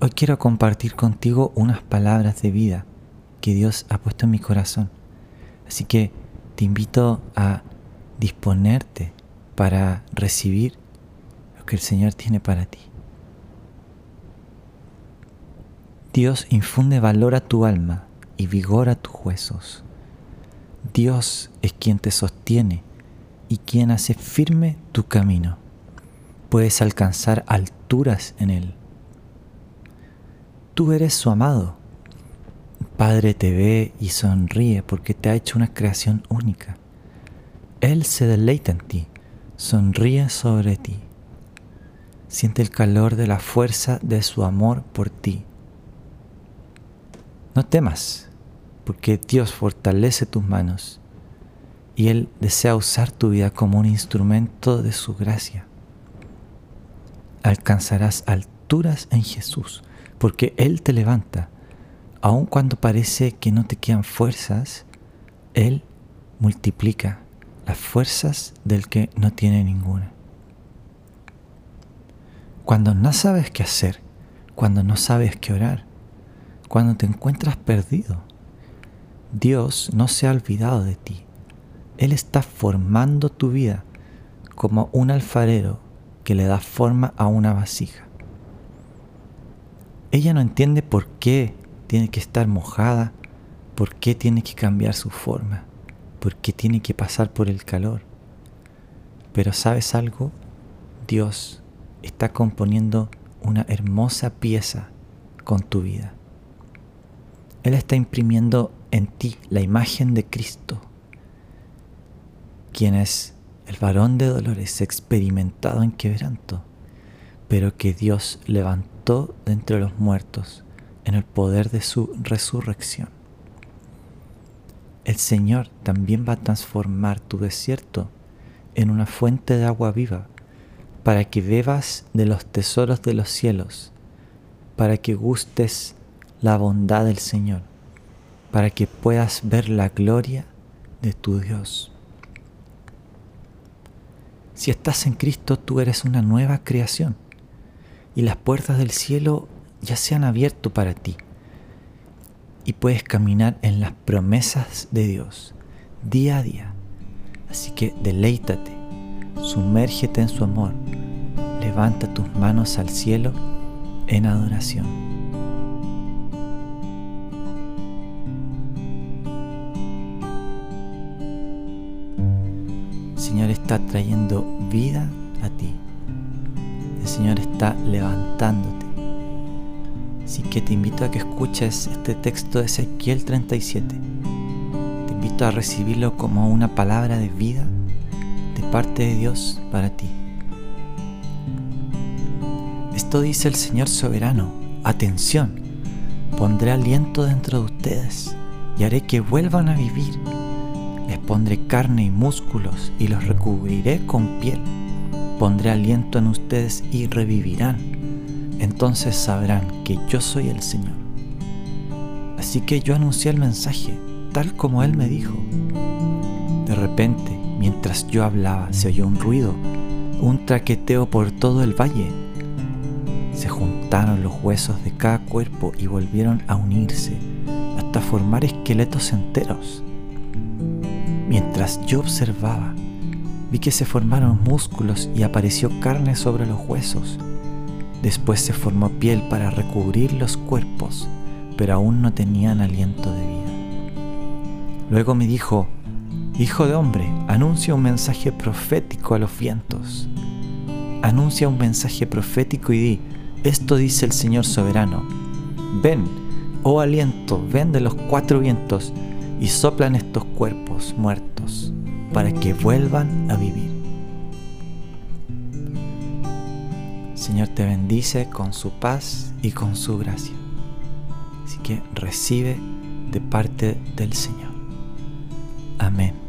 Hoy quiero compartir contigo unas palabras de vida que Dios ha puesto en mi corazón. Así que te invito a disponerte para recibir lo que el Señor tiene para ti. Dios infunde valor a tu alma y vigor a tus huesos. Dios es quien te sostiene y quien hace firme tu camino. Puedes alcanzar alturas en Él. Tú eres su amado. Padre te ve y sonríe porque te ha hecho una creación única. Él se deleita en ti, sonríe sobre ti. Siente el calor de la fuerza de su amor por ti. No temas, porque Dios fortalece tus manos y Él desea usar tu vida como un instrumento de su gracia. Alcanzarás alturas en Jesús porque Él te levanta. Aun cuando parece que no te quedan fuerzas, Él multiplica las fuerzas del que no tiene ninguna. Cuando no sabes qué hacer, cuando no sabes qué orar, cuando te encuentras perdido, Dios no se ha olvidado de ti. Él está formando tu vida como un alfarero que le da forma a una vasija ella no entiende por qué tiene que estar mojada, por qué tiene que cambiar su forma, por qué tiene que pasar por el calor. Pero sabes algo, Dios está componiendo una hermosa pieza con tu vida. Él está imprimiendo en ti la imagen de Cristo, quien es el varón de dolores experimentado en quebranto, pero que Dios levantó de entre los muertos en el poder de su resurrección. El Señor también va a transformar tu desierto en una fuente de agua viva para que bebas de los tesoros de los cielos, para que gustes la bondad del Señor, para que puedas ver la gloria de tu Dios. Si estás en Cristo, tú eres una nueva creación y las puertas del cielo ya se han abierto para ti y puedes caminar en las promesas de Dios día a día. Así que deleítate, sumérgete en su amor, levanta tus manos al cielo en adoración. Señor está trayendo vida a ti. Señor está levantándote. Así que te invito a que escuches este texto de Ezequiel 37. Te invito a recibirlo como una palabra de vida de parte de Dios para ti. Esto dice el Señor soberano. Atención, pondré aliento dentro de ustedes y haré que vuelvan a vivir. Les pondré carne y músculos y los recubriré con piel pondré aliento en ustedes y revivirán. Entonces sabrán que yo soy el Señor. Así que yo anuncié el mensaje, tal como Él me dijo. De repente, mientras yo hablaba, se oyó un ruido, un traqueteo por todo el valle. Se juntaron los huesos de cada cuerpo y volvieron a unirse hasta formar esqueletos enteros. Mientras yo observaba, vi que se formaron músculos y apareció carne sobre los huesos. Después se formó piel para recubrir los cuerpos, pero aún no tenían aliento de vida. Luego me dijo, Hijo de hombre, anuncia un mensaje profético a los vientos. Anuncia un mensaje profético y di, esto dice el Señor soberano. Ven, oh aliento, ven de los cuatro vientos y soplan estos cuerpos muertos para que vuelvan a vivir. Señor te bendice con su paz y con su gracia. Así que recibe de parte del Señor. Amén.